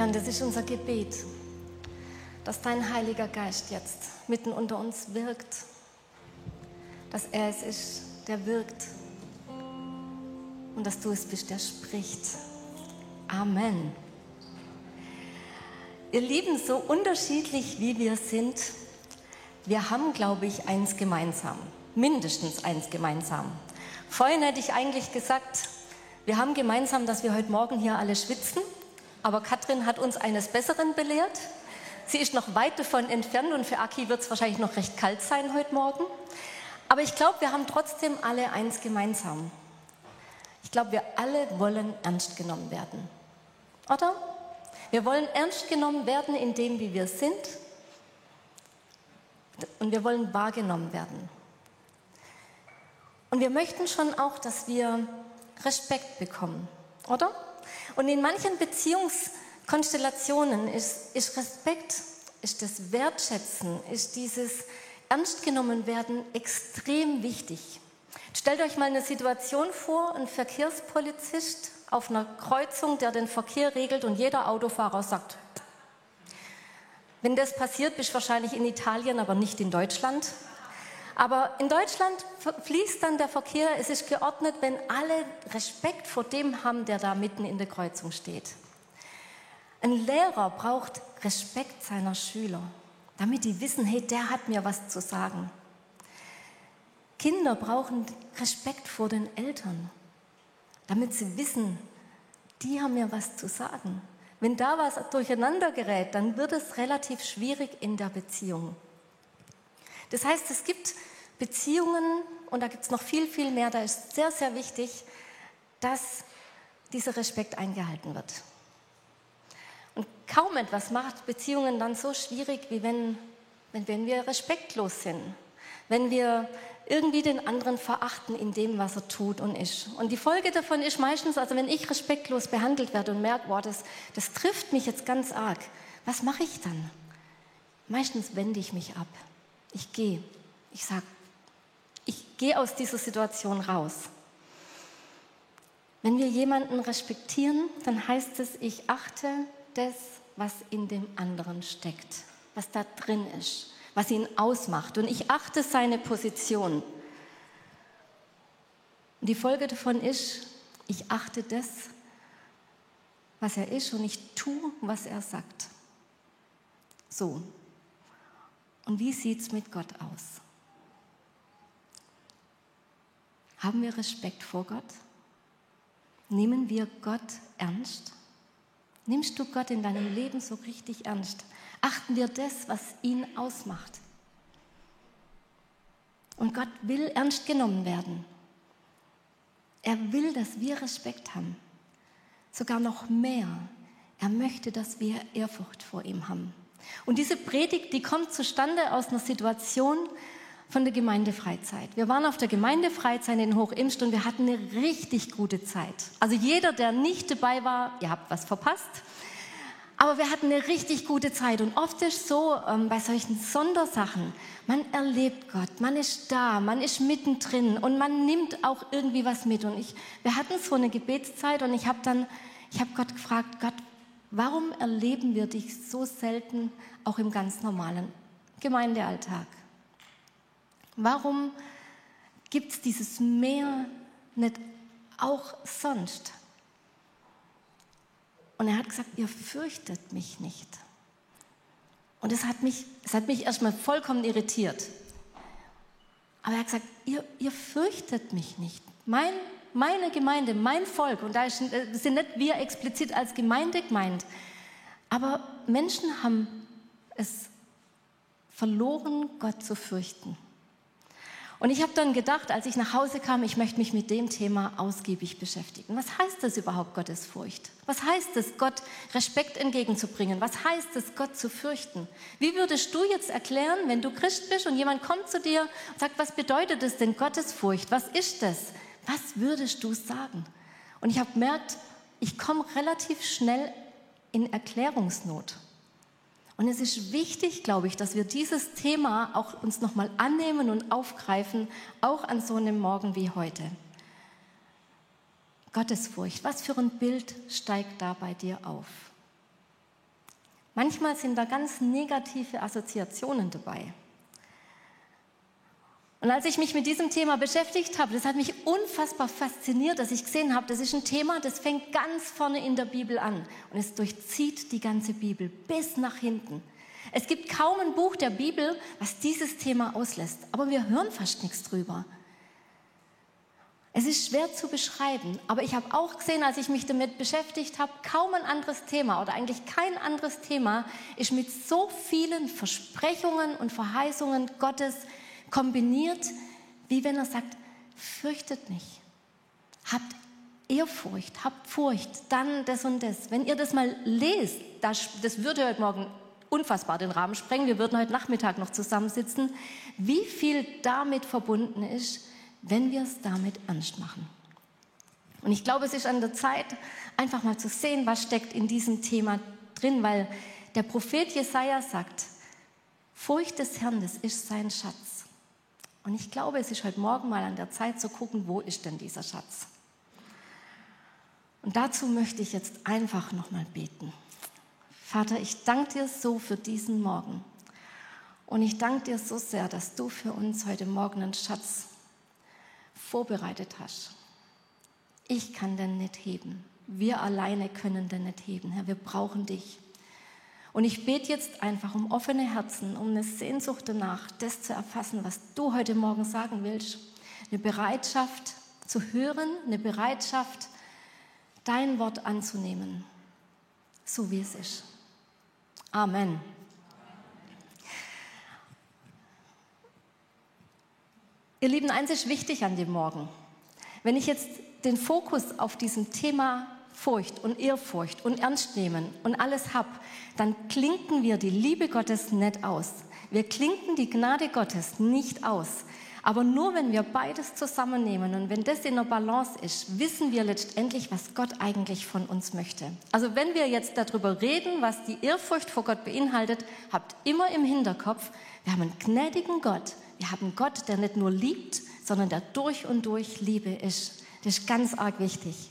Herr, und das ist unser Gebet, dass dein Heiliger Geist jetzt mitten unter uns wirkt, dass er es ist, der wirkt und dass du es bist, der spricht. Amen. Ihr Lieben, so unterschiedlich wie wir sind, wir haben, glaube ich, eins gemeinsam, mindestens eins gemeinsam. Vorhin hätte ich eigentlich gesagt, wir haben gemeinsam, dass wir heute Morgen hier alle schwitzen, aber Katrin hat uns eines Besseren belehrt. Sie ist noch weit davon entfernt und für Aki wird es wahrscheinlich noch recht kalt sein heute Morgen. Aber ich glaube, wir haben trotzdem alle eins gemeinsam. Ich glaube, wir alle wollen ernst genommen werden. Oder? Wir wollen ernst genommen werden in dem, wie wir sind. Und wir wollen wahrgenommen werden. Und wir möchten schon auch, dass wir Respekt bekommen, oder? Und in manchen Beziehungskonstellationen ist, ist Respekt, ist das Wertschätzen, ist dieses Ernst genommen werden extrem wichtig. Stellt euch mal eine Situation vor, ein Verkehrspolizist auf einer Kreuzung, der den Verkehr regelt und jeder Autofahrer sagt, wenn das passiert, bist du wahrscheinlich in Italien, aber nicht in Deutschland. Aber in Deutschland fließt dann der Verkehr, es ist geordnet, wenn alle Respekt vor dem haben, der da mitten in der Kreuzung steht. Ein Lehrer braucht Respekt seiner Schüler, damit die wissen, hey, der hat mir was zu sagen. Kinder brauchen Respekt vor den Eltern, damit sie wissen, die haben mir was zu sagen. Wenn da was durcheinander gerät, dann wird es relativ schwierig in der Beziehung. Das heißt, es gibt Beziehungen, und da gibt es noch viel, viel mehr, da ist sehr, sehr wichtig, dass dieser Respekt eingehalten wird. Und kaum etwas macht Beziehungen dann so schwierig, wie wenn, wenn, wenn wir respektlos sind, wenn wir irgendwie den anderen verachten in dem, was er tut und ist. Und die Folge davon ist meistens, also wenn ich respektlos behandelt werde und merke, boah, das, das trifft mich jetzt ganz arg, was mache ich dann? Meistens wende ich mich ab. Ich gehe. Ich sage, ich gehe aus dieser Situation raus. Wenn wir jemanden respektieren, dann heißt es, ich achte das, was in dem anderen steckt, was da drin ist was ihn ausmacht. Und ich achte seine Position. Und die Folge davon ist, ich achte das, was er ist und ich tue, was er sagt. So. Und wie sieht es mit Gott aus? Haben wir Respekt vor Gott? Nehmen wir Gott ernst? Nimmst du Gott in deinem Leben so richtig ernst? Achten wir das, was ihn ausmacht. Und Gott will ernst genommen werden. Er will, dass wir Respekt haben. Sogar noch mehr. Er möchte, dass wir Ehrfurcht vor ihm haben. Und diese Predigt, die kommt zustande aus einer Situation von der Gemeindefreizeit. Wir waren auf der Gemeindefreizeit in Hochimst und wir hatten eine richtig gute Zeit. Also jeder, der nicht dabei war, ihr habt was verpasst. Aber wir hatten eine richtig gute Zeit und oft ist so ähm, bei solchen Sondersachen, man erlebt Gott, man ist da, man ist mittendrin und man nimmt auch irgendwie was mit. Und ich, wir hatten so eine Gebetszeit und ich habe dann, ich habe Gott gefragt, Gott, warum erleben wir dich so selten auch im ganz normalen Gemeindealltag? Warum gibt es dieses Meer nicht auch sonst? Und er hat gesagt, ihr fürchtet mich nicht. Und es hat mich, es hat mich erstmal vollkommen irritiert. Aber er hat gesagt, ihr, ihr fürchtet mich nicht. Mein, meine Gemeinde, mein Volk, und da sind nicht wir explizit als Gemeinde gemeint, aber Menschen haben es verloren, Gott zu fürchten. Und ich habe dann gedacht, als ich nach Hause kam, ich möchte mich mit dem Thema ausgiebig beschäftigen. Was heißt das überhaupt, Gottesfurcht? Was heißt es, Gott Respekt entgegenzubringen? Was heißt es, Gott zu fürchten? Wie würdest du jetzt erklären, wenn du Christ bist und jemand kommt zu dir und sagt, was bedeutet es denn Gottesfurcht? Was ist das? Was würdest du sagen? Und ich habe gemerkt, ich komme relativ schnell in Erklärungsnot. Und es ist wichtig, glaube ich, dass wir dieses Thema auch uns nochmal annehmen und aufgreifen, auch an so einem Morgen wie heute. Gottesfurcht, was für ein Bild steigt da bei dir auf? Manchmal sind da ganz negative Assoziationen dabei. Und als ich mich mit diesem Thema beschäftigt habe, das hat mich unfassbar fasziniert, dass ich gesehen habe, das ist ein Thema, das fängt ganz vorne in der Bibel an und es durchzieht die ganze Bibel bis nach hinten. Es gibt kaum ein Buch der Bibel, was dieses Thema auslässt, aber wir hören fast nichts drüber. Es ist schwer zu beschreiben, aber ich habe auch gesehen, als ich mich damit beschäftigt habe, kaum ein anderes Thema oder eigentlich kein anderes Thema ist mit so vielen Versprechungen und Verheißungen Gottes kombiniert, wie wenn er sagt, fürchtet nicht, habt Ehrfurcht, habt Furcht, dann das und das. Wenn ihr das mal lest, das, das würde heute Morgen unfassbar den Rahmen sprengen, wir würden heute Nachmittag noch zusammensitzen, wie viel damit verbunden ist, wenn wir es damit ernst machen. Und ich glaube, es ist an der Zeit, einfach mal zu sehen, was steckt in diesem Thema drin, weil der Prophet Jesaja sagt, Furcht des Herrn, das ist sein Schatz. Und ich glaube, es ist heute Morgen mal an der Zeit zu gucken, wo ist denn dieser Schatz? Und dazu möchte ich jetzt einfach nochmal beten. Vater, ich danke dir so für diesen Morgen. Und ich danke dir so sehr, dass du für uns heute Morgen einen Schatz vorbereitet hast. Ich kann den nicht heben. Wir alleine können den nicht heben. Herr, wir brauchen dich. Und ich bete jetzt einfach um offene Herzen, um eine Sehnsucht danach, das zu erfassen, was du heute Morgen sagen willst. Eine Bereitschaft zu hören, eine Bereitschaft, dein Wort anzunehmen, so wie es ist. Amen. Ihr Lieben, eins ist wichtig an dem Morgen. Wenn ich jetzt den Fokus auf diesem Thema Furcht und Ehrfurcht und Ernst nehmen und alles hab, dann klinken wir die Liebe Gottes nicht aus. Wir klinken die Gnade Gottes nicht aus. Aber nur wenn wir beides zusammennehmen und wenn das in der Balance ist, wissen wir letztendlich, was Gott eigentlich von uns möchte. Also wenn wir jetzt darüber reden, was die Ehrfurcht vor Gott beinhaltet, habt immer im Hinterkopf, wir haben einen gnädigen Gott. Wir haben Gott, der nicht nur liebt, sondern der durch und durch Liebe ist. Das ist ganz arg wichtig.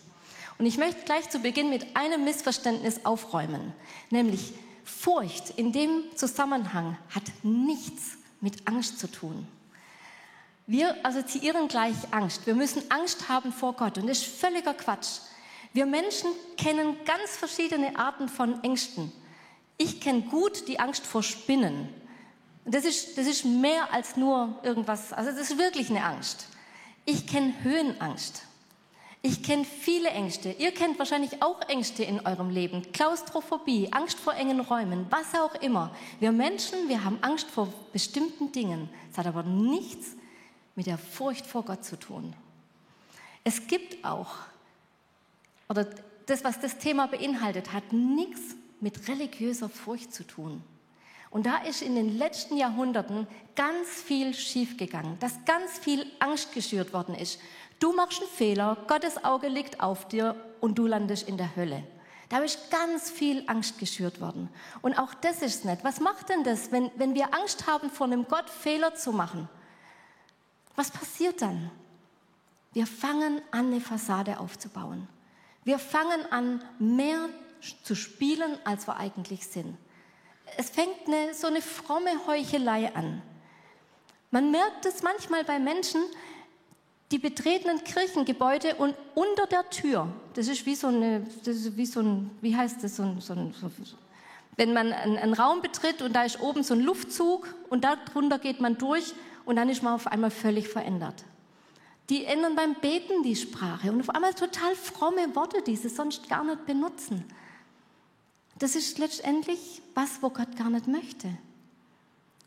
Und ich möchte gleich zu Beginn mit einem Missverständnis aufräumen, nämlich Furcht in dem Zusammenhang hat nichts mit Angst zu tun. Wir assoziieren gleich Angst. Wir müssen Angst haben vor Gott. Und das ist völliger Quatsch. Wir Menschen kennen ganz verschiedene Arten von Ängsten. Ich kenne gut die Angst vor Spinnen. Das ist, das ist mehr als nur irgendwas, also das ist wirklich eine Angst. Ich kenne Höhenangst. Ich kenne viele Ängste. Ihr kennt wahrscheinlich auch Ängste in eurem Leben. Klaustrophobie, Angst vor engen Räumen, was auch immer. Wir Menschen, wir haben Angst vor bestimmten Dingen. Es hat aber nichts mit der Furcht vor Gott zu tun. Es gibt auch, oder das, was das Thema beinhaltet, hat nichts mit religiöser Furcht zu tun. Und da ist in den letzten Jahrhunderten ganz viel schiefgegangen, dass ganz viel Angst geschürt worden ist. Du machst einen Fehler, Gottes Auge liegt auf dir und du landest in der Hölle. Da ist ganz viel Angst geschürt worden. Und auch das ist nicht. Was macht denn das, wenn, wenn wir Angst haben, vor einem Gott Fehler zu machen? Was passiert dann? Wir fangen an, eine Fassade aufzubauen. Wir fangen an, mehr zu spielen, als wir eigentlich sind. Es fängt eine, so eine fromme Heuchelei an. Man merkt es manchmal bei Menschen, die betreten ein Kirchengebäude und unter der Tür, das ist wie so, eine, wie so ein, wie heißt das, so ein, so ein, so, wenn man einen, einen Raum betritt und da ist oben so ein Luftzug und darunter geht man durch und dann ist man auf einmal völlig verändert. Die ändern beim Beten die Sprache und auf einmal total fromme Worte, die sie sonst gar nicht benutzen. Das ist letztendlich was, wo Gott gar nicht möchte.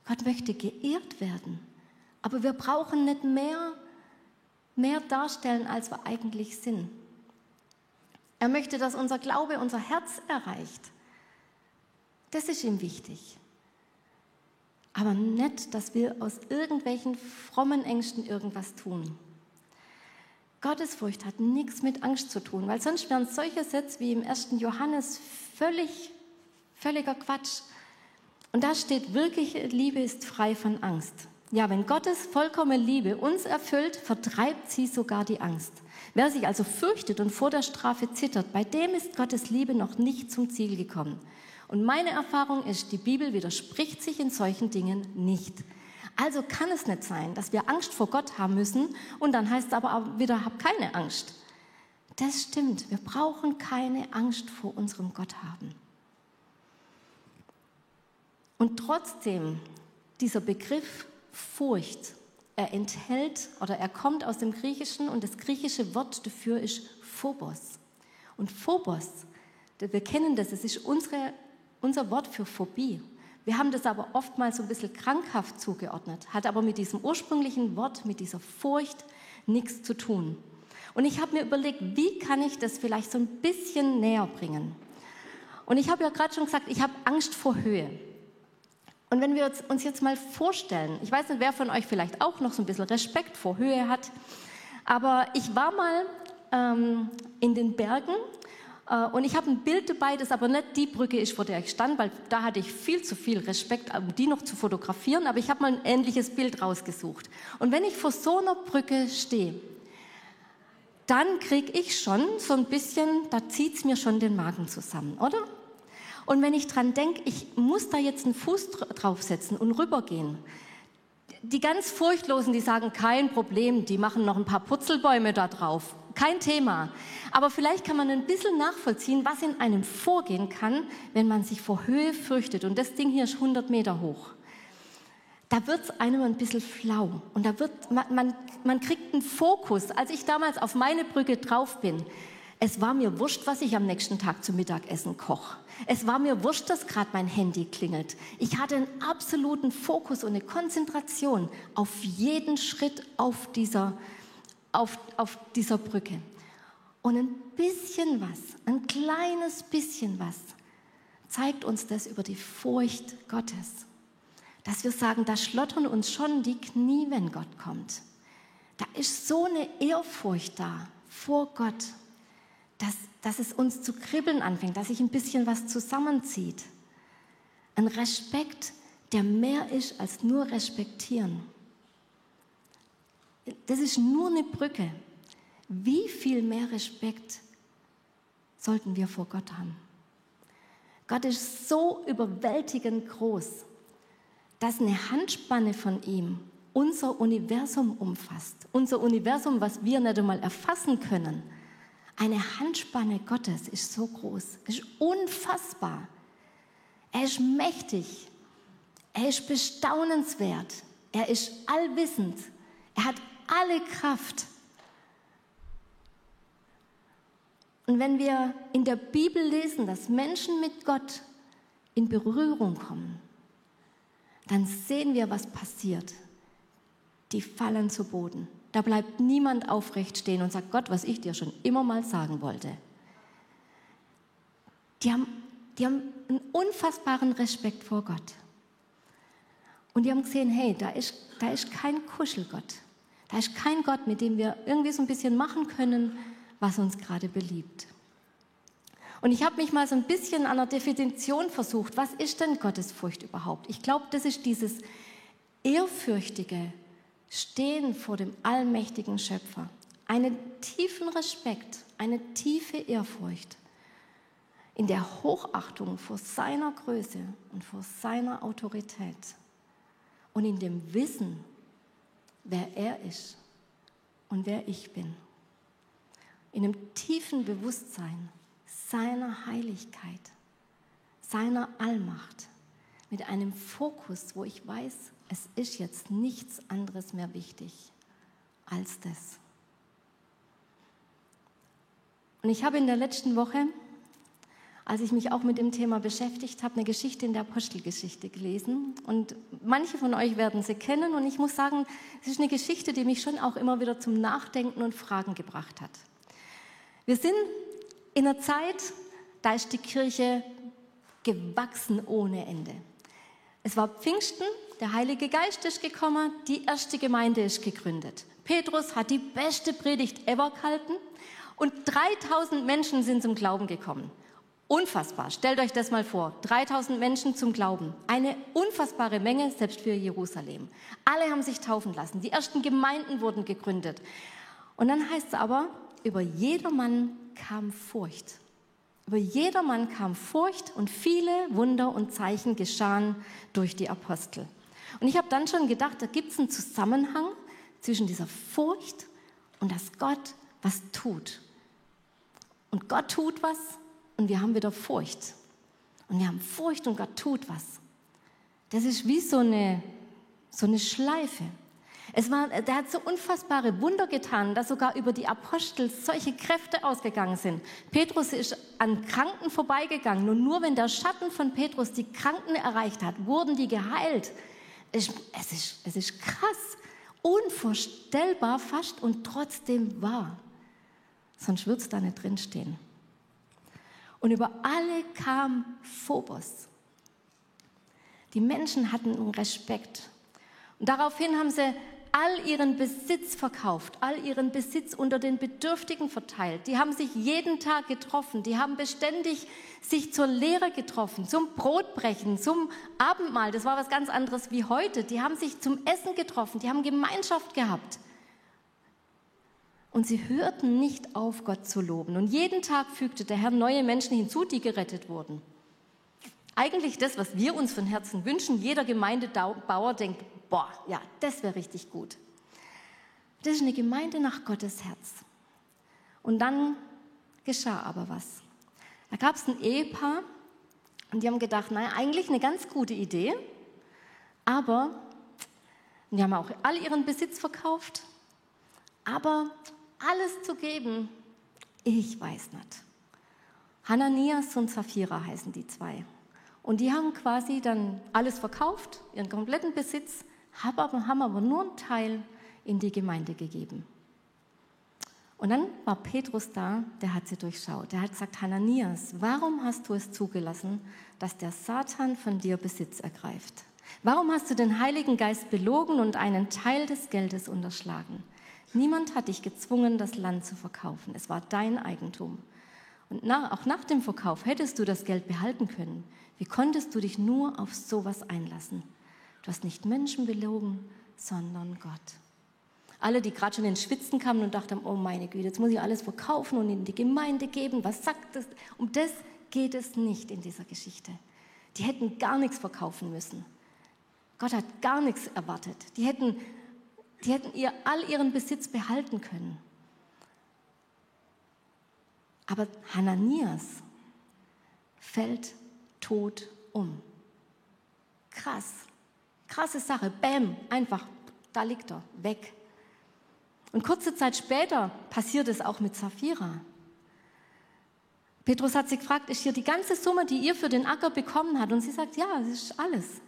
Gott möchte geehrt werden. Aber wir brauchen nicht mehr, mehr darstellen, als wir eigentlich sind. Er möchte, dass unser Glaube unser Herz erreicht. Das ist ihm wichtig aber nicht, dass wir aus irgendwelchen frommen Ängsten irgendwas tun. Gottesfurcht hat nichts mit Angst zu tun, weil sonst wären solche Sätze wie im 1. Johannes völlig, völliger Quatsch. Und da steht wirklich, Liebe ist frei von Angst. Ja, wenn Gottes vollkommene Liebe uns erfüllt, vertreibt sie sogar die Angst. Wer sich also fürchtet und vor der Strafe zittert, bei dem ist Gottes Liebe noch nicht zum Ziel gekommen. Und meine Erfahrung ist, die Bibel widerspricht sich in solchen Dingen nicht. Also kann es nicht sein, dass wir Angst vor Gott haben müssen und dann heißt es aber wieder, hab keine Angst. Das stimmt, wir brauchen keine Angst vor unserem Gott haben. Und trotzdem, dieser Begriff Furcht, er enthält oder er kommt aus dem Griechischen und das griechische Wort dafür ist Phobos. Und Phobos, wir kennen das, es ist unsere, unser Wort für Phobie. Wir haben das aber oftmals so ein bisschen krankhaft zugeordnet, hat aber mit diesem ursprünglichen Wort, mit dieser Furcht nichts zu tun. Und ich habe mir überlegt, wie kann ich das vielleicht so ein bisschen näher bringen? Und ich habe ja gerade schon gesagt, ich habe Angst vor Höhe. Und wenn wir uns jetzt mal vorstellen, ich weiß nicht, wer von euch vielleicht auch noch so ein bisschen Respekt vor Höhe hat, aber ich war mal ähm, in den Bergen äh, und ich habe ein Bild dabei, das aber nicht die Brücke ist, vor der ich stand, weil da hatte ich viel zu viel Respekt, um die noch zu fotografieren, aber ich habe mal ein ähnliches Bild rausgesucht. Und wenn ich vor so einer Brücke stehe, dann kriege ich schon so ein bisschen, da zieht es mir schon den Magen zusammen, oder? Und wenn ich dran denke, ich muss da jetzt einen Fuß draufsetzen und rübergehen, die ganz Furchtlosen, die sagen, kein Problem, die machen noch ein paar Putzelbäume da drauf. Kein Thema. Aber vielleicht kann man ein bisschen nachvollziehen, was in einem vorgehen kann, wenn man sich vor Höhe fürchtet. Und das Ding hier ist 100 Meter hoch. Da wird es einem ein bisschen flau. Und da wird, man, man, man kriegt einen Fokus. Als ich damals auf meine Brücke drauf bin, es war mir wurscht, was ich am nächsten Tag zum Mittagessen koche. Es war mir wurscht, dass gerade mein Handy klingelt. Ich hatte einen absoluten Fokus und eine Konzentration auf jeden Schritt auf dieser, auf, auf dieser Brücke. Und ein bisschen was, ein kleines bisschen was, zeigt uns das über die Furcht Gottes. Dass wir sagen, da schlottern uns schon die Knie, wenn Gott kommt. Da ist so eine Ehrfurcht da vor Gott dass, dass es uns zu kribbeln anfängt, dass sich ein bisschen was zusammenzieht. Ein Respekt, der mehr ist als nur respektieren. Das ist nur eine Brücke. Wie viel mehr Respekt sollten wir vor Gott haben? Gott ist so überwältigend groß, dass eine Handspanne von ihm unser Universum umfasst. Unser Universum, was wir nicht einmal erfassen können. Eine Handspanne Gottes ist so groß, ist unfassbar. Er ist mächtig, er ist bestaunenswert, er ist allwissend, er hat alle Kraft. Und wenn wir in der Bibel lesen, dass Menschen mit Gott in Berührung kommen, dann sehen wir, was passiert. Die fallen zu Boden. Da bleibt niemand aufrecht stehen und sagt, Gott, was ich dir schon immer mal sagen wollte. Die haben, die haben einen unfassbaren Respekt vor Gott. Und die haben gesehen, hey, da ist, da ist kein Kuschelgott. Da ist kein Gott, mit dem wir irgendwie so ein bisschen machen können, was uns gerade beliebt. Und ich habe mich mal so ein bisschen an der Definition versucht, was ist denn Gottesfurcht überhaupt? Ich glaube, das ist dieses ehrfürchtige, stehen vor dem allmächtigen Schöpfer. Einen tiefen Respekt, eine tiefe Ehrfurcht in der Hochachtung vor seiner Größe und vor seiner Autorität und in dem Wissen, wer er ist und wer ich bin. In einem tiefen Bewusstsein seiner Heiligkeit, seiner Allmacht, mit einem Fokus, wo ich weiß, es ist jetzt nichts anderes mehr wichtig als das. Und ich habe in der letzten Woche, als ich mich auch mit dem Thema beschäftigt habe, eine Geschichte in der Apostelgeschichte gelesen. Und manche von euch werden sie kennen. Und ich muss sagen, es ist eine Geschichte, die mich schon auch immer wieder zum Nachdenken und Fragen gebracht hat. Wir sind in einer Zeit, da ist die Kirche gewachsen ohne Ende. Es war Pfingsten, der Heilige Geist ist gekommen, die erste Gemeinde ist gegründet. Petrus hat die beste Predigt ever gehalten und 3000 Menschen sind zum Glauben gekommen. Unfassbar. Stellt euch das mal vor. 3000 Menschen zum Glauben. Eine unfassbare Menge, selbst für Jerusalem. Alle haben sich taufen lassen. Die ersten Gemeinden wurden gegründet. Und dann heißt es aber, über jedermann kam Furcht. Über jedermann kam Furcht und viele Wunder und Zeichen geschahen durch die Apostel. Und ich habe dann schon gedacht, da gibt es einen Zusammenhang zwischen dieser Furcht und dass Gott was tut. Und Gott tut was und wir haben wieder Furcht. Und wir haben Furcht und Gott tut was. Das ist wie so eine, so eine Schleife. Es war, der hat so unfassbare Wunder getan, dass sogar über die Apostel solche Kräfte ausgegangen sind. Petrus ist an Kranken vorbeigegangen und nur wenn der Schatten von Petrus die Kranken erreicht hat, wurden die geheilt. Es, es, ist, es ist krass, unvorstellbar fast und trotzdem wahr. Sonst würde es da nicht drinstehen. Und über alle kam Phobos. Die Menschen hatten Respekt. Und daraufhin haben sie all ihren Besitz verkauft, all ihren Besitz unter den Bedürftigen verteilt. Die haben sich jeden Tag getroffen, die haben beständig sich zur Lehre getroffen, zum Brotbrechen, zum Abendmahl. Das war was ganz anderes wie heute. Die haben sich zum Essen getroffen, die haben Gemeinschaft gehabt. Und sie hörten nicht auf, Gott zu loben. Und jeden Tag fügte der Herr neue Menschen hinzu, die gerettet wurden. Eigentlich das, was wir uns von Herzen wünschen. Jeder Gemeindebauer denkt, boah, ja, das wäre richtig gut. Das ist eine Gemeinde nach Gottes Herz. Und dann geschah aber was. Da gab es ein Ehepaar und die haben gedacht, naja, eigentlich eine ganz gute Idee, aber die haben auch all ihren Besitz verkauft, aber alles zu geben, ich weiß nicht. Hananias und Sapphira heißen die zwei. Und die haben quasi dann alles verkauft, ihren kompletten Besitz, haben aber nur einen Teil in die Gemeinde gegeben. Und dann war Petrus da, der hat sie durchschaut. Der hat gesagt, Hananias, warum hast du es zugelassen, dass der Satan von dir Besitz ergreift? Warum hast du den Heiligen Geist belogen und einen Teil des Geldes unterschlagen? Niemand hat dich gezwungen, das Land zu verkaufen. Es war dein Eigentum. Und nach, auch nach dem Verkauf hättest du das Geld behalten können. Wie konntest du dich nur auf sowas einlassen? Du hast nicht Menschen belogen, sondern Gott. Alle, die gerade schon ins Schwitzen kamen und dachten, oh meine Güte, jetzt muss ich alles verkaufen und in die Gemeinde geben. Was sagt das? Um das geht es nicht in dieser Geschichte. Die hätten gar nichts verkaufen müssen. Gott hat gar nichts erwartet. Die hätten, die hätten ihr all ihren Besitz behalten können. Aber Hananias fällt tot um. Krass. Krasse Sache. Bäm, einfach, da liegt er, weg. Und kurze Zeit später passiert es auch mit Sapphira. Petrus hat sie gefragt, ist hier die ganze Summe, die ihr für den Acker bekommen habt? Und sie sagt, ja, es ist alles.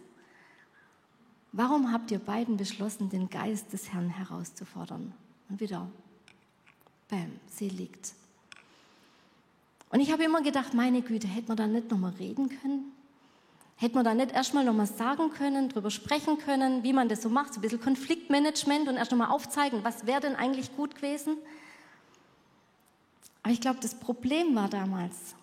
Warum habt ihr beiden beschlossen, den Geist des Herrn herauszufordern? Und wieder, bam, sie liegt. Und ich habe immer gedacht, meine Güte, hätte man da nicht nochmal reden können? Hätte man da nicht erstmal nochmal sagen können, drüber sprechen können, wie man das so macht, so ein bisschen Konfliktmanagement und erst nochmal aufzeigen, was wäre denn eigentlich gut gewesen? Aber ich glaube, das Problem war damals,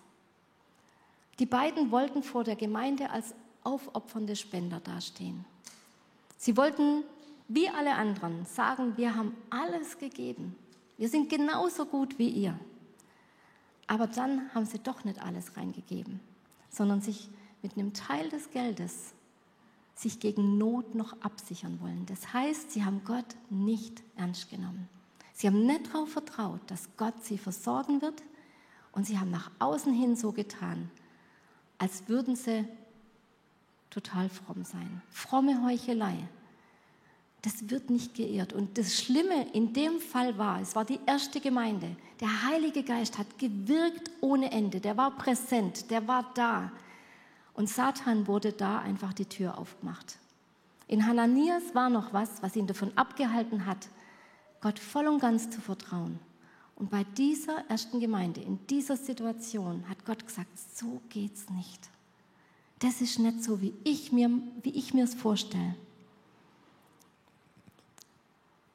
die beiden wollten vor der Gemeinde als aufopfernde Spender dastehen. Sie wollten, wie alle anderen, sagen, wir haben alles gegeben. Wir sind genauso gut wie ihr. Aber dann haben sie doch nicht alles reingegeben, sondern sich mit einem Teil des Geldes sich gegen Not noch absichern wollen. Das heißt, sie haben Gott nicht ernst genommen. Sie haben nicht darauf vertraut, dass Gott sie versorgen wird und sie haben nach außen hin so getan, als würden sie total fromm sein. Fromme Heuchelei. Das wird nicht geehrt. Und das Schlimme in dem Fall war, es war die erste Gemeinde. Der Heilige Geist hat gewirkt ohne Ende. Der war präsent, der war da. Und Satan wurde da einfach die Tür aufgemacht. In Hananias war noch was, was ihn davon abgehalten hat, Gott voll und ganz zu vertrauen. Und bei dieser ersten Gemeinde, in dieser Situation, hat Gott gesagt, so geht's nicht. Das ist nicht so, wie ich mir, wie ich mir es vorstelle.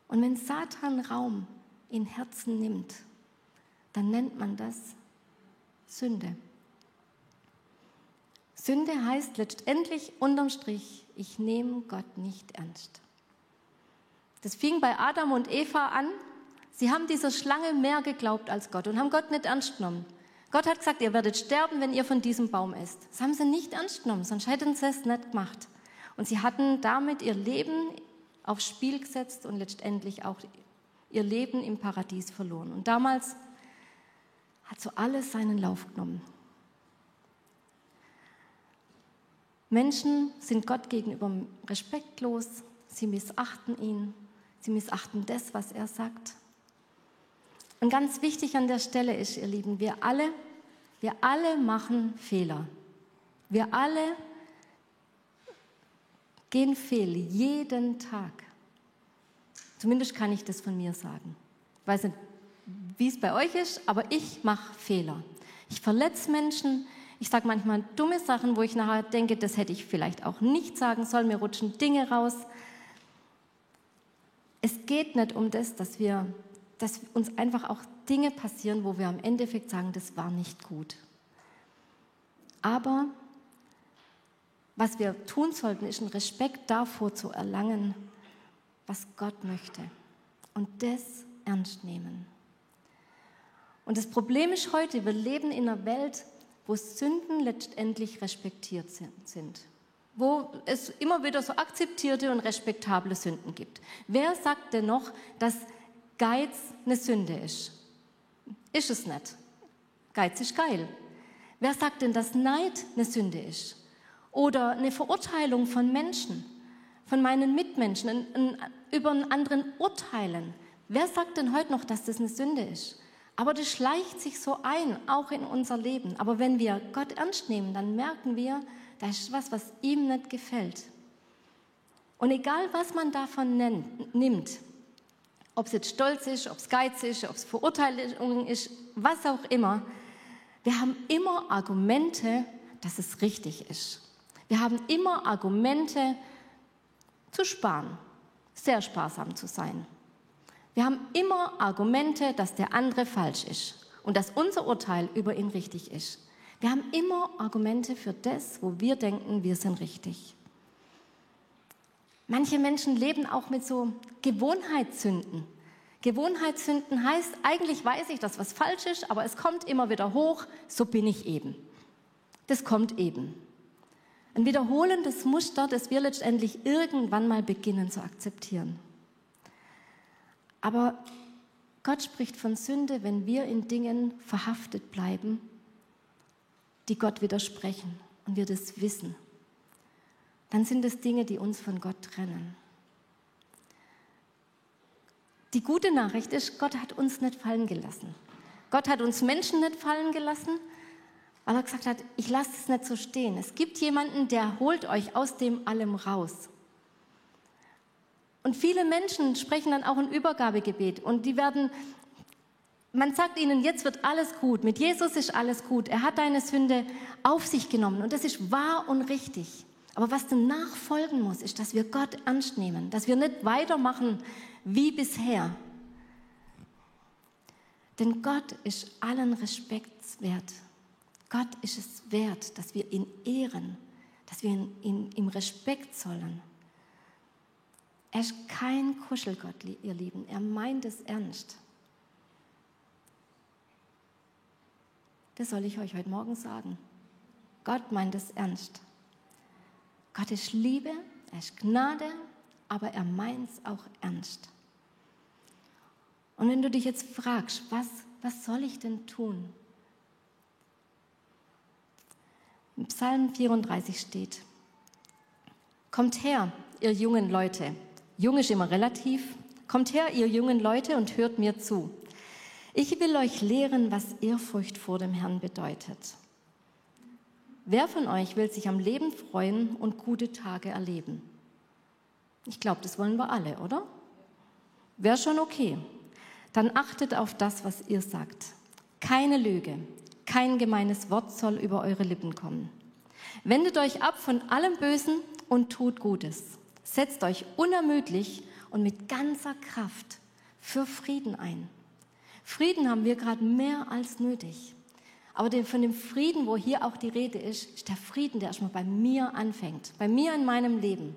Und wenn Satan Raum in Herzen nimmt, dann nennt man das Sünde. Sünde heißt letztendlich unterm Strich, ich nehme Gott nicht ernst. Das fing bei Adam und Eva an. Sie haben dieser Schlange mehr geglaubt als Gott und haben Gott nicht ernst genommen. Gott hat gesagt, ihr werdet sterben, wenn ihr von diesem Baum esst. Das haben sie nicht ernst genommen, sonst hätten sie es nicht gemacht. Und sie hatten damit ihr Leben aufs Spiel gesetzt und letztendlich auch ihr Leben im Paradies verloren. Und damals hat so alles seinen Lauf genommen. Menschen sind Gott gegenüber respektlos, sie missachten ihn, sie missachten das, was er sagt. Und ganz wichtig an der Stelle ist, ihr Lieben, wir alle, wir alle machen Fehler. Wir alle gehen fehl jeden Tag. Zumindest kann ich das von mir sagen. Ich weiß nicht, wie es bei euch ist, aber ich mache Fehler. Ich verletze Menschen. Ich sage manchmal dumme Sachen, wo ich nachher denke, das hätte ich vielleicht auch nicht sagen sollen. Mir rutschen Dinge raus. Es geht nicht um das, dass wir dass uns einfach auch Dinge passieren, wo wir am Endeffekt sagen, das war nicht gut. Aber was wir tun sollten, ist einen Respekt davor zu erlangen, was Gott möchte und das ernst nehmen. Und das Problem ist heute, wir leben in einer Welt, wo Sünden letztendlich respektiert sind, wo es immer wieder so akzeptierte und respektable Sünden gibt. Wer sagt denn noch, dass Geiz eine Sünde ist. Ist es nicht. Geiz ist geil. Wer sagt denn, dass Neid eine Sünde ist? Oder eine Verurteilung von Menschen, von meinen Mitmenschen, ein, ein, über einen anderen urteilen? Wer sagt denn heute noch, dass das eine Sünde ist? Aber das schleicht sich so ein, auch in unser Leben. Aber wenn wir Gott ernst nehmen, dann merken wir, da ist was, was ihm nicht gefällt. Und egal, was man davon nennt, nimmt, ob es jetzt Stolz ist, ob es Geiz ist, ob es Verurteilung ist, was auch immer. Wir haben immer Argumente, dass es richtig ist. Wir haben immer Argumente zu sparen, sehr sparsam zu sein. Wir haben immer Argumente, dass der andere falsch ist und dass unser Urteil über ihn richtig ist. Wir haben immer Argumente für das, wo wir denken, wir sind richtig. Manche Menschen leben auch mit so Gewohnheitssünden. Gewohnheitssünden heißt, eigentlich weiß ich, dass was falsch ist, aber es kommt immer wieder hoch, so bin ich eben. Das kommt eben. Ein wiederholendes Muster, das wir letztendlich irgendwann mal beginnen zu akzeptieren. Aber Gott spricht von Sünde, wenn wir in Dingen verhaftet bleiben, die Gott widersprechen und wir das wissen dann sind es Dinge, die uns von Gott trennen. Die gute Nachricht ist, Gott hat uns nicht fallen gelassen. Gott hat uns Menschen nicht fallen gelassen, weil er gesagt hat, ich lasse es nicht so stehen. Es gibt jemanden, der holt euch aus dem allem raus. Und viele Menschen sprechen dann auch ein Übergabegebet und die werden, man sagt ihnen, jetzt wird alles gut, mit Jesus ist alles gut, er hat deine Sünde auf sich genommen und das ist wahr und richtig. Aber was danach folgen muss, ist, dass wir Gott ernst nehmen, dass wir nicht weitermachen wie bisher. Denn Gott ist allen Respekts wert. Gott ist es wert, dass wir ihn ehren, dass wir ihn, ihm Respekt zollen. Er ist kein Kuschelgott, ihr Lieben. Er meint es ernst. Das soll ich euch heute Morgen sagen. Gott meint es ernst. Gott ist Liebe, er ist Gnade, aber er meint es auch ernst. Und wenn du dich jetzt fragst, was, was soll ich denn tun? Im Psalm 34 steht, Kommt her, ihr jungen Leute. Jung ist immer relativ. Kommt her, ihr jungen Leute, und hört mir zu. Ich will euch lehren, was Ehrfurcht vor dem Herrn bedeutet. Wer von euch will sich am Leben freuen und gute Tage erleben? Ich glaube, das wollen wir alle, oder? Wäre schon okay. Dann achtet auf das, was ihr sagt. Keine Lüge, kein gemeines Wort soll über eure Lippen kommen. Wendet euch ab von allem Bösen und tut Gutes. Setzt euch unermüdlich und mit ganzer Kraft für Frieden ein. Frieden haben wir gerade mehr als nötig. Aber von dem Frieden, wo hier auch die Rede ist, ist der Frieden, der erstmal bei mir anfängt, bei mir in meinem Leben.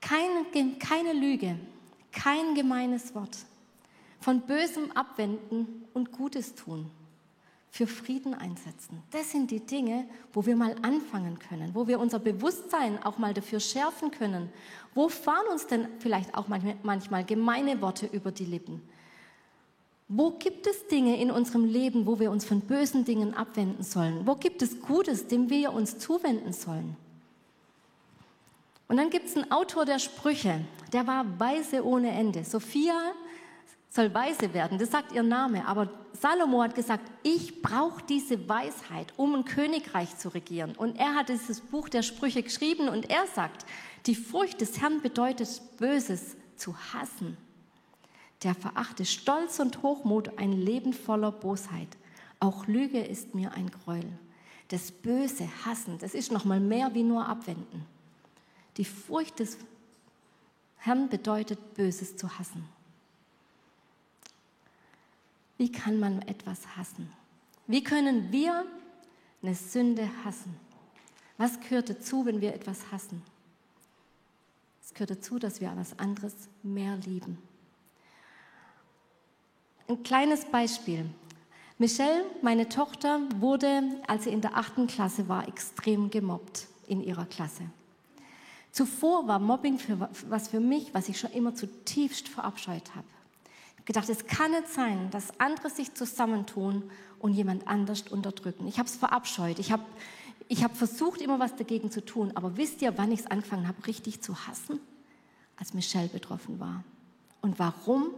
Keine, keine Lüge, kein gemeines Wort. Von Bösem abwenden und Gutes tun. Für Frieden einsetzen. Das sind die Dinge, wo wir mal anfangen können, wo wir unser Bewusstsein auch mal dafür schärfen können. Wo fahren uns denn vielleicht auch manchmal gemeine Worte über die Lippen? Wo gibt es Dinge in unserem Leben, wo wir uns von bösen Dingen abwenden sollen? Wo gibt es Gutes, dem wir uns zuwenden sollen? Und dann gibt es einen Autor der Sprüche, der war weise ohne Ende. Sophia soll weise werden, das sagt ihr Name. Aber Salomo hat gesagt, ich brauche diese Weisheit, um ein Königreich zu regieren. Und er hat dieses Buch der Sprüche geschrieben und er sagt, die Furcht des Herrn bedeutet Böses zu hassen. Der verachte Stolz und Hochmut ein Leben voller Bosheit. Auch Lüge ist mir ein Gräuel. Das Böse hassen, das ist noch mal mehr wie nur abwenden. Die Furcht des Herrn bedeutet Böses zu hassen. Wie kann man etwas hassen? Wie können wir eine Sünde hassen? Was gehört dazu, wenn wir etwas hassen? Es gehört dazu, dass wir etwas anderes mehr lieben. Ein kleines Beispiel. Michelle, meine Tochter, wurde, als sie in der achten Klasse war, extrem gemobbt in ihrer Klasse. Zuvor war Mobbing für, was für mich, was ich schon immer zutiefst verabscheut habe gedacht, es kann nicht sein, dass andere sich zusammentun und jemand anders unterdrücken. Ich habe es verabscheut. Ich habe ich hab versucht, immer was dagegen zu tun. Aber wisst ihr, wann ich es angefangen habe, richtig zu hassen? Als Michelle betroffen war. Und warum?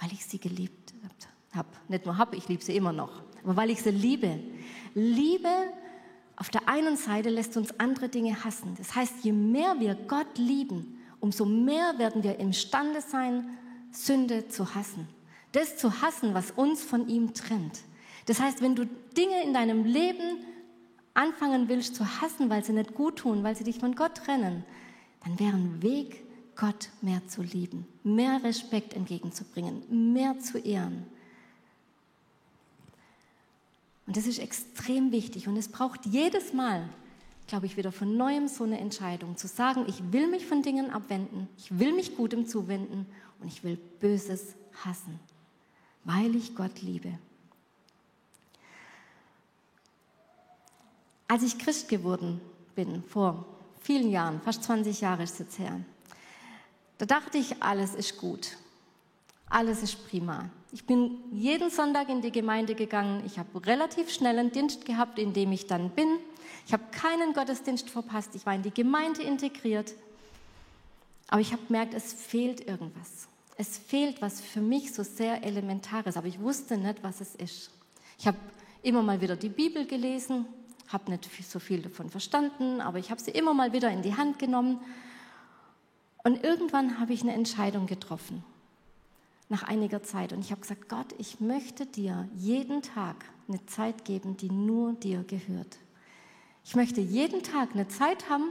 Weil ich sie geliebt habe. Nicht nur habe, ich liebe sie immer noch. Aber weil ich sie liebe. Liebe auf der einen Seite lässt uns andere Dinge hassen. Das heißt, je mehr wir Gott lieben, umso mehr werden wir imstande sein, Sünde zu hassen. Das zu hassen, was uns von ihm trennt. Das heißt, wenn du Dinge in deinem Leben anfangen willst zu hassen, weil sie nicht gut tun, weil sie dich von Gott trennen, dann wäre ein Weg, Gott mehr zu lieben, mehr Respekt entgegenzubringen, mehr zu ehren. Und das ist extrem wichtig und es braucht jedes Mal, glaube ich, wieder von neuem so eine Entscheidung, zu sagen, ich will mich von Dingen abwenden, ich will mich Gutem zuwenden und ich will Böses hassen, weil ich Gott liebe. Als ich Christ geworden bin, vor vielen Jahren, fast 20 Jahre ist es jetzt her, da dachte ich, alles ist gut, alles ist prima. Ich bin jeden Sonntag in die Gemeinde gegangen. Ich habe relativ schnell einen Dienst gehabt, in dem ich dann bin. Ich habe keinen Gottesdienst verpasst. Ich war in die Gemeinde integriert. Aber ich habe gemerkt, es fehlt irgendwas. Es fehlt was für mich so sehr Elementares, aber ich wusste nicht, was es ist. Ich habe immer mal wieder die Bibel gelesen, habe nicht so viel davon verstanden, aber ich habe sie immer mal wieder in die Hand genommen. Und irgendwann habe ich eine Entscheidung getroffen, nach einiger Zeit. Und ich habe gesagt, Gott, ich möchte dir jeden Tag eine Zeit geben, die nur dir gehört. Ich möchte jeden Tag eine Zeit haben,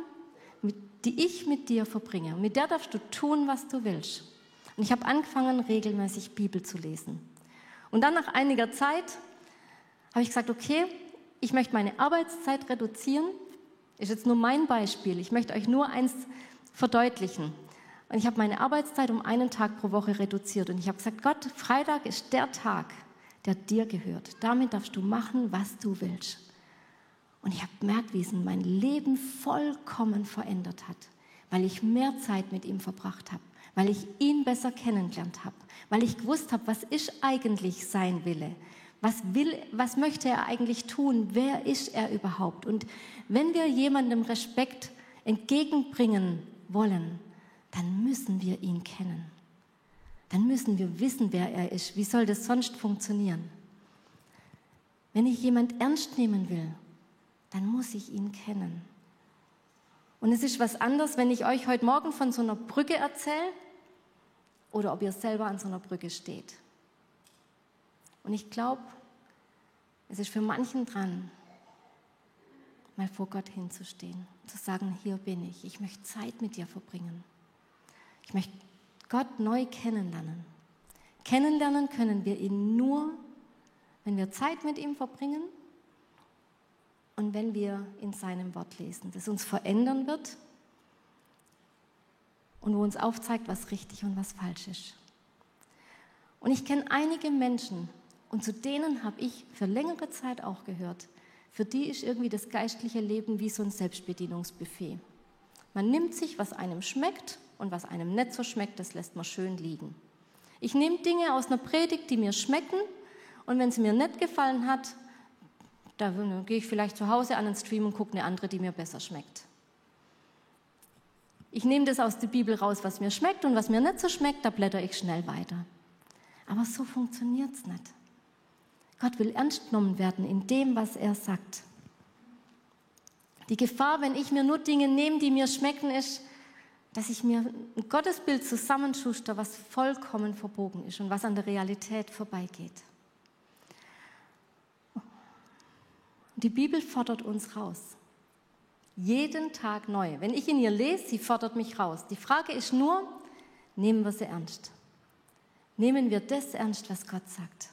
die ich mit dir verbringe. Mit der darfst du tun, was du willst. Und ich habe angefangen, regelmäßig Bibel zu lesen. Und dann nach einiger Zeit habe ich gesagt, okay, ich möchte meine Arbeitszeit reduzieren. Ist jetzt nur mein Beispiel. Ich möchte euch nur eins verdeutlichen. Und ich habe meine Arbeitszeit um einen Tag pro Woche reduziert. Und ich habe gesagt, Gott, Freitag ist der Tag, der dir gehört. Damit darfst du machen, was du willst. Und ich habe gemerkt, wie es mein Leben vollkommen verändert hat, weil ich mehr Zeit mit ihm verbracht habe weil ich ihn besser kennengelernt habe, weil ich gewusst habe, was ist eigentlich sein Wille, was, will, was möchte er eigentlich tun, wer ist er überhaupt. Und wenn wir jemandem Respekt entgegenbringen wollen, dann müssen wir ihn kennen. Dann müssen wir wissen, wer er ist. Wie soll das sonst funktionieren? Wenn ich jemand ernst nehmen will, dann muss ich ihn kennen. Und es ist was anderes, wenn ich euch heute Morgen von so einer Brücke erzähle oder ob ihr selber an so einer Brücke steht. Und ich glaube, es ist für manchen dran, mal vor Gott hinzustehen, zu sagen, hier bin ich, ich möchte Zeit mit dir verbringen. Ich möchte Gott neu kennenlernen. Kennenlernen können wir ihn nur, wenn wir Zeit mit ihm verbringen und wenn wir in seinem Wort lesen, das uns verändern wird und wo uns aufzeigt, was richtig und was falsch ist. Und ich kenne einige Menschen Und zu denen habe ich für längere Zeit auch gehört. Für die ist irgendwie das geistliche Leben wie so ein Selbstbedienungsbuffet. Man nimmt sich, was einem schmeckt und was einem nicht so schmeckt, das lässt man schön liegen. Ich nehme Dinge aus einer Predigt, die mir schmecken und wenn sie mir nicht gefallen hat, da gehe ich vielleicht zu Hause an den Stream und gucke eine andere, die mir besser schmeckt. Ich nehme das aus der Bibel raus, was mir schmeckt und was mir nicht so schmeckt, da blätter ich schnell weiter. Aber so funktioniert es nicht. Gott will ernst genommen werden in dem, was er sagt. Die Gefahr, wenn ich mir nur Dinge nehme, die mir schmecken, ist, dass ich mir ein Gottesbild zusammenschuster, was vollkommen verbogen ist und was an der Realität vorbeigeht. Die Bibel fordert uns raus. Jeden Tag neu. Wenn ich in ihr lese, sie fordert mich raus. Die Frage ist nur, nehmen wir sie ernst? Nehmen wir das ernst, was Gott sagt?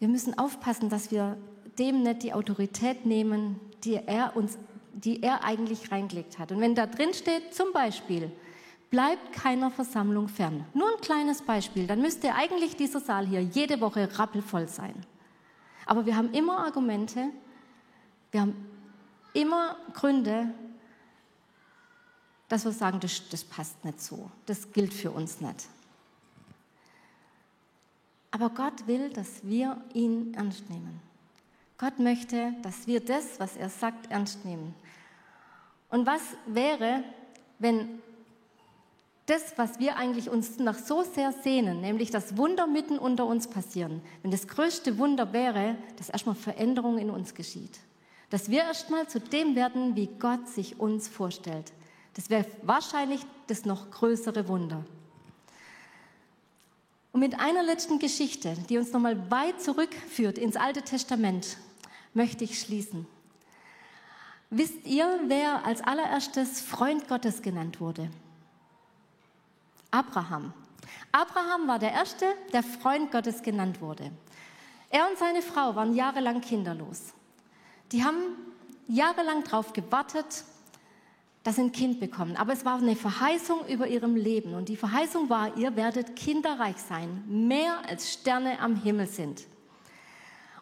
Wir müssen aufpassen, dass wir dem nicht die Autorität nehmen, die er uns, die er eigentlich reingelegt hat. Und wenn da drin steht, zum Beispiel, bleibt keiner Versammlung fern. Nur ein kleines Beispiel, dann müsste eigentlich dieser Saal hier jede Woche rappelvoll sein. Aber wir haben immer Argumente, wir haben immer Gründe, dass wir sagen, das, das passt nicht so, das gilt für uns nicht. Aber Gott will, dass wir ihn ernst nehmen. Gott möchte, dass wir das, was er sagt, ernst nehmen. Und was wäre, wenn das, was wir eigentlich uns nach so sehr sehnen, nämlich dass Wunder mitten unter uns passieren, wenn das größte Wunder wäre, dass erstmal Veränderung in uns geschieht. Dass wir erstmal zu dem werden, wie Gott sich uns vorstellt. Das wäre wahrscheinlich das noch größere Wunder. Und mit einer letzten Geschichte, die uns nochmal weit zurückführt ins Alte Testament, möchte ich schließen. Wisst ihr, wer als allererstes Freund Gottes genannt wurde? Abraham. Abraham war der Erste, der Freund Gottes genannt wurde. Er und seine Frau waren jahrelang kinderlos. Die haben jahrelang darauf gewartet, dass sie ein Kind bekommen. Aber es war eine Verheißung über ihrem Leben. Und die Verheißung war, ihr werdet kinderreich sein, mehr als Sterne am Himmel sind.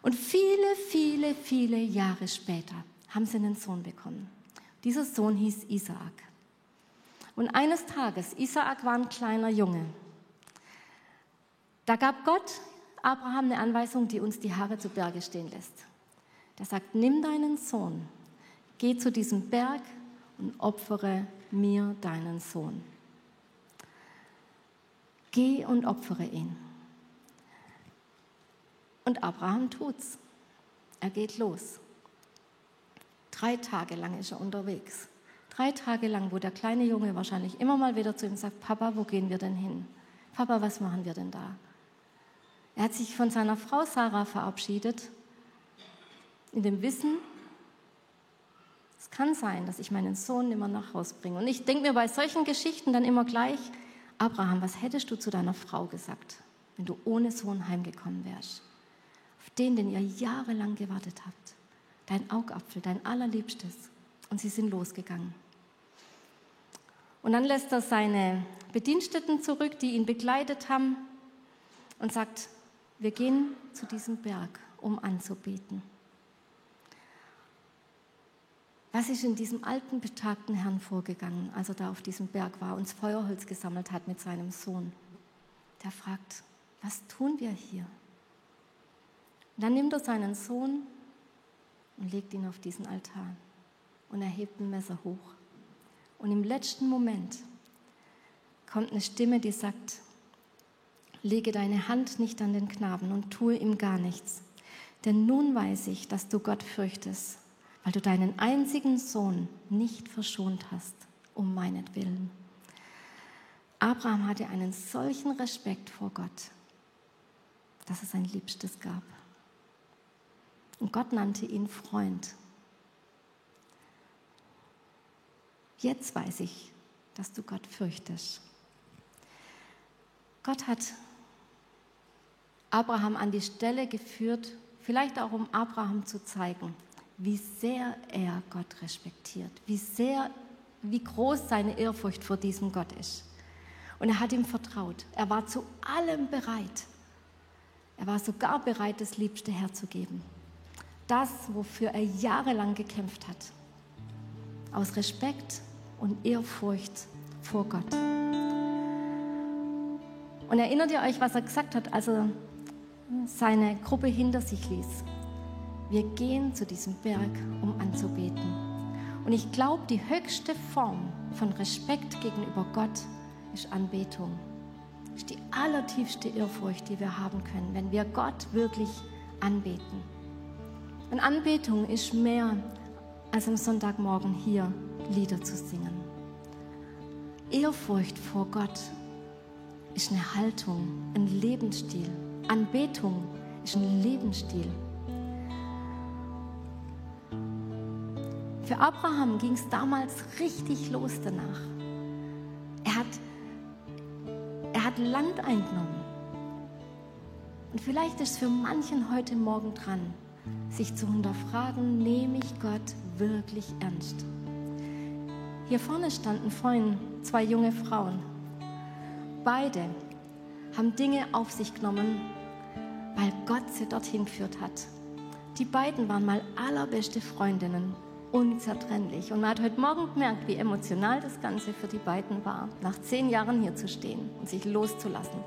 Und viele, viele, viele Jahre später haben sie einen Sohn bekommen. Dieser Sohn hieß Isaak. Und eines Tages, Isaak war ein kleiner Junge, da gab Gott Abraham eine Anweisung, die uns die Haare zu Berge stehen lässt. Der sagt, nimm deinen Sohn, geh zu diesem Berg und opfere mir deinen Sohn. Geh und opfere ihn. Und Abraham tut's. Er geht los. Drei Tage lang ist er unterwegs. Drei Tage lang, wo der kleine Junge wahrscheinlich immer mal wieder zu ihm sagt, Papa, wo gehen wir denn hin? Papa, was machen wir denn da? Er hat sich von seiner Frau Sarah verabschiedet, in dem Wissen, es kann sein, dass ich meinen Sohn immer nach Hause bringe. Und ich denke mir bei solchen Geschichten dann immer gleich, Abraham, was hättest du zu deiner Frau gesagt, wenn du ohne Sohn heimgekommen wärst? Auf den, den ihr jahrelang gewartet habt. Dein Augapfel, dein allerliebstes. Und sie sind losgegangen. Und dann lässt er seine Bediensteten zurück, die ihn begleitet haben, und sagt, wir gehen zu diesem Berg, um anzubeten. Was ist in diesem alten, betagten Herrn vorgegangen, als er da auf diesem Berg war und das Feuerholz gesammelt hat mit seinem Sohn? Der fragt, was tun wir hier? Und dann nimmt er seinen Sohn und legt ihn auf diesen Altar und er hebt ein Messer hoch. Und im letzten Moment kommt eine Stimme, die sagt, lege deine Hand nicht an den Knaben und tue ihm gar nichts. Denn nun weiß ich, dass du Gott fürchtest, weil du deinen einzigen Sohn nicht verschont hast, um meinetwillen. Abraham hatte einen solchen Respekt vor Gott, dass es sein Liebstes gab. Und Gott nannte ihn Freund. Jetzt weiß ich, dass du Gott fürchtest. Gott hat Abraham an die Stelle geführt, vielleicht auch um Abraham zu zeigen, wie sehr er Gott respektiert, wie sehr, wie groß seine Ehrfurcht vor diesem Gott ist. Und er hat ihm vertraut. Er war zu allem bereit. Er war sogar bereit, das Liebste herzugeben. Das, wofür er jahrelang gekämpft hat. Aus Respekt und Ehrfurcht vor Gott. Und erinnert ihr euch, was er gesagt hat, als er seine Gruppe hinter sich ließ? Wir gehen zu diesem Berg, um anzubeten. Und ich glaube, die höchste Form von Respekt gegenüber Gott ist Anbetung. Ist die allertiefste Ehrfurcht, die wir haben können, wenn wir Gott wirklich anbeten. Und Anbetung ist mehr als am Sonntagmorgen hier Lieder zu singen. Ehrfurcht vor Gott ist eine Haltung, ein Lebensstil. Anbetung ist ein Lebensstil. Für Abraham ging es damals richtig los danach. Er hat, er hat Land eingenommen. Und vielleicht ist es für manchen heute Morgen dran, sich zu hinterfragen, nehme ich Gott wirklich ernst? Hier vorne standen vorhin zwei junge Frauen. Beide haben Dinge auf sich genommen, weil Gott sie dorthin geführt hat. Die beiden waren mal allerbeste Freundinnen, unzertrennlich. Und man hat heute Morgen gemerkt, wie emotional das Ganze für die beiden war, nach zehn Jahren hier zu stehen und sich loszulassen.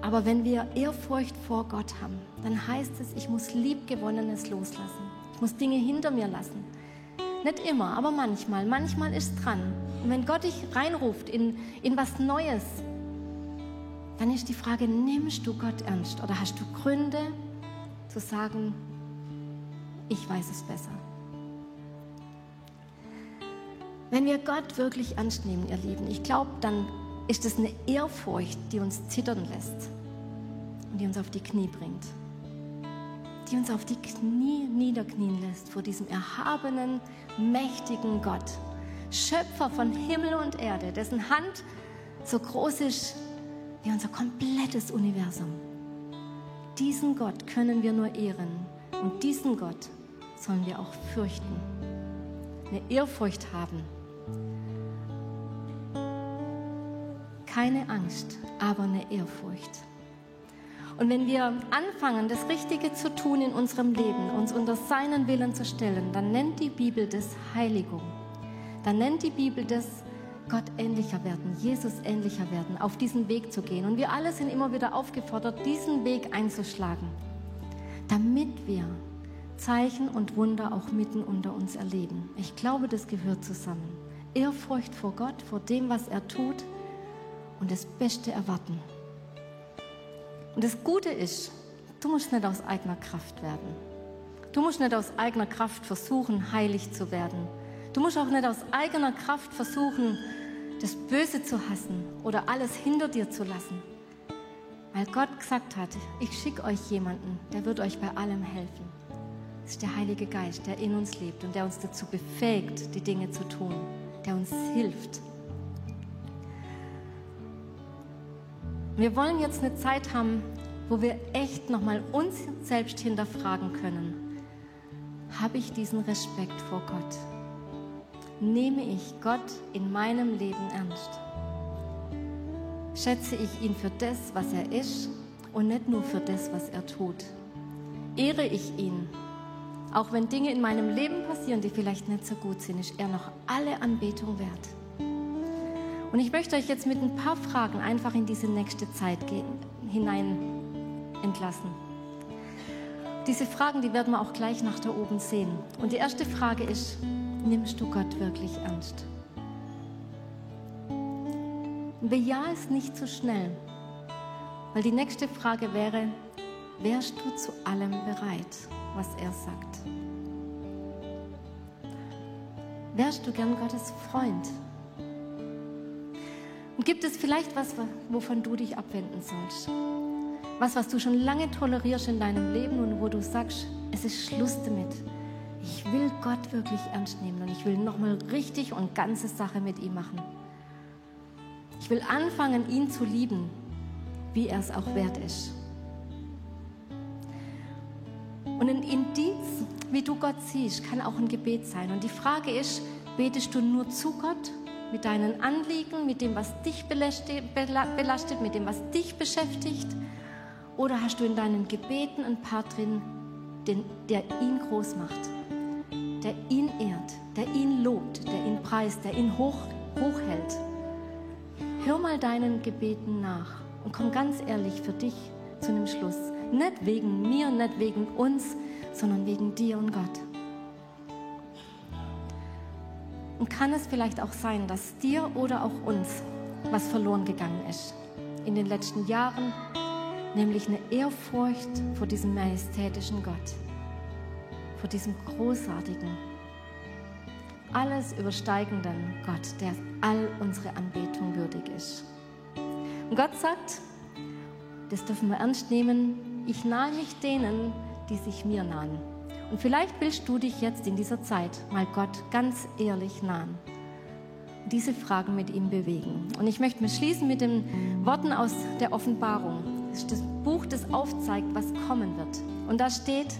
Aber wenn wir Ehrfurcht vor Gott haben, dann heißt es, ich muss Liebgewonnenes loslassen. Ich muss Dinge hinter mir lassen. Nicht immer, aber manchmal. Manchmal ist dran. Und wenn Gott dich reinruft in, in was Neues, dann ist die Frage, nimmst du Gott ernst oder hast du Gründe zu sagen, ich weiß es besser. Wenn wir Gott wirklich ernst nehmen, ihr Lieben, ich glaube, dann ist es eine Ehrfurcht, die uns zittern lässt und die uns auf die Knie bringt. Die uns auf die Knie niederknien lässt vor diesem erhabenen, mächtigen Gott, Schöpfer von Himmel und Erde, dessen Hand so groß ist wie unser komplettes Universum. Diesen Gott können wir nur ehren und diesen Gott sollen wir auch fürchten, eine Ehrfurcht haben. Keine Angst, aber eine Ehrfurcht. Und wenn wir anfangen, das Richtige zu tun in unserem Leben, uns unter seinen Willen zu stellen, dann nennt die Bibel das Heiligung. Dann nennt die Bibel das Gott ähnlicher werden, Jesus ähnlicher werden, auf diesen Weg zu gehen. Und wir alle sind immer wieder aufgefordert, diesen Weg einzuschlagen, damit wir Zeichen und Wunder auch mitten unter uns erleben. Ich glaube, das gehört zusammen. Ehrfurcht vor Gott, vor dem, was er tut und das Beste erwarten. Und das Gute ist, du musst nicht aus eigener Kraft werden. Du musst nicht aus eigener Kraft versuchen, heilig zu werden. Du musst auch nicht aus eigener Kraft versuchen, das Böse zu hassen oder alles hinter dir zu lassen. Weil Gott gesagt hat, ich schicke euch jemanden, der wird euch bei allem helfen. Es ist der Heilige Geist, der in uns lebt und der uns dazu befähigt, die Dinge zu tun, der uns hilft. Wir wollen jetzt eine Zeit haben, wo wir echt nochmal uns selbst hinterfragen können. Habe ich diesen Respekt vor Gott? Nehme ich Gott in meinem Leben ernst? Schätze ich ihn für das, was er ist und nicht nur für das, was er tut? Ehre ich ihn auch wenn Dinge in meinem Leben passieren, die vielleicht nicht so gut sind, ist er noch alle Anbetung wert. Und ich möchte euch jetzt mit ein paar Fragen einfach in diese nächste Zeit hinein entlassen. Diese Fragen, die werden wir auch gleich nach da oben sehen. Und die erste Frage ist, nimmst du Gott wirklich ernst? Bejahe es nicht zu so schnell, weil die nächste Frage wäre, wärst du zu allem bereit? was er sagt. Wärst du gern Gottes Freund? Und gibt es vielleicht was, wovon du dich abwenden sollst? Was, was du schon lange tolerierst in deinem Leben und wo du sagst, es ist Schluss damit. Ich will Gott wirklich ernst nehmen und ich will nochmal richtig und ganze Sache mit ihm machen. Ich will anfangen, ihn zu lieben, wie er es auch wert ist. Und ein Indiz, wie du Gott siehst, kann auch ein Gebet sein. Und die Frage ist, betest du nur zu Gott mit deinen Anliegen, mit dem, was dich belastet, mit dem, was dich beschäftigt? Oder hast du in deinen Gebeten einen Part drin, den, der ihn groß macht, der ihn ehrt, der ihn lobt, der ihn preist, der ihn hoch, hochhält? Hör mal deinen Gebeten nach und komm ganz ehrlich für dich zu einem Schluss. Nicht wegen mir, nicht wegen uns, sondern wegen dir und Gott. Und kann es vielleicht auch sein, dass dir oder auch uns was verloren gegangen ist in den letzten Jahren, nämlich eine Ehrfurcht vor diesem majestätischen Gott, vor diesem großartigen, alles übersteigenden Gott, der all unsere Anbetung würdig ist. Und Gott sagt, das dürfen wir ernst nehmen, ich nahe mich denen, die sich mir nahen. Und vielleicht willst du dich jetzt in dieser Zeit mal Gott ganz ehrlich nahen. Diese Fragen mit ihm bewegen. Und ich möchte mich schließen mit den Worten aus der Offenbarung. Das ist das Buch, das aufzeigt, was kommen wird. Und da steht,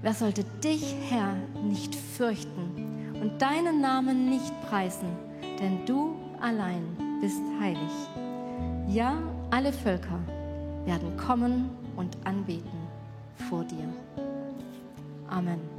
wer sollte dich, Herr, nicht fürchten und deinen Namen nicht preisen, denn du allein bist heilig. Ja, alle Völker werden kommen und anbeten vor dir. Amen.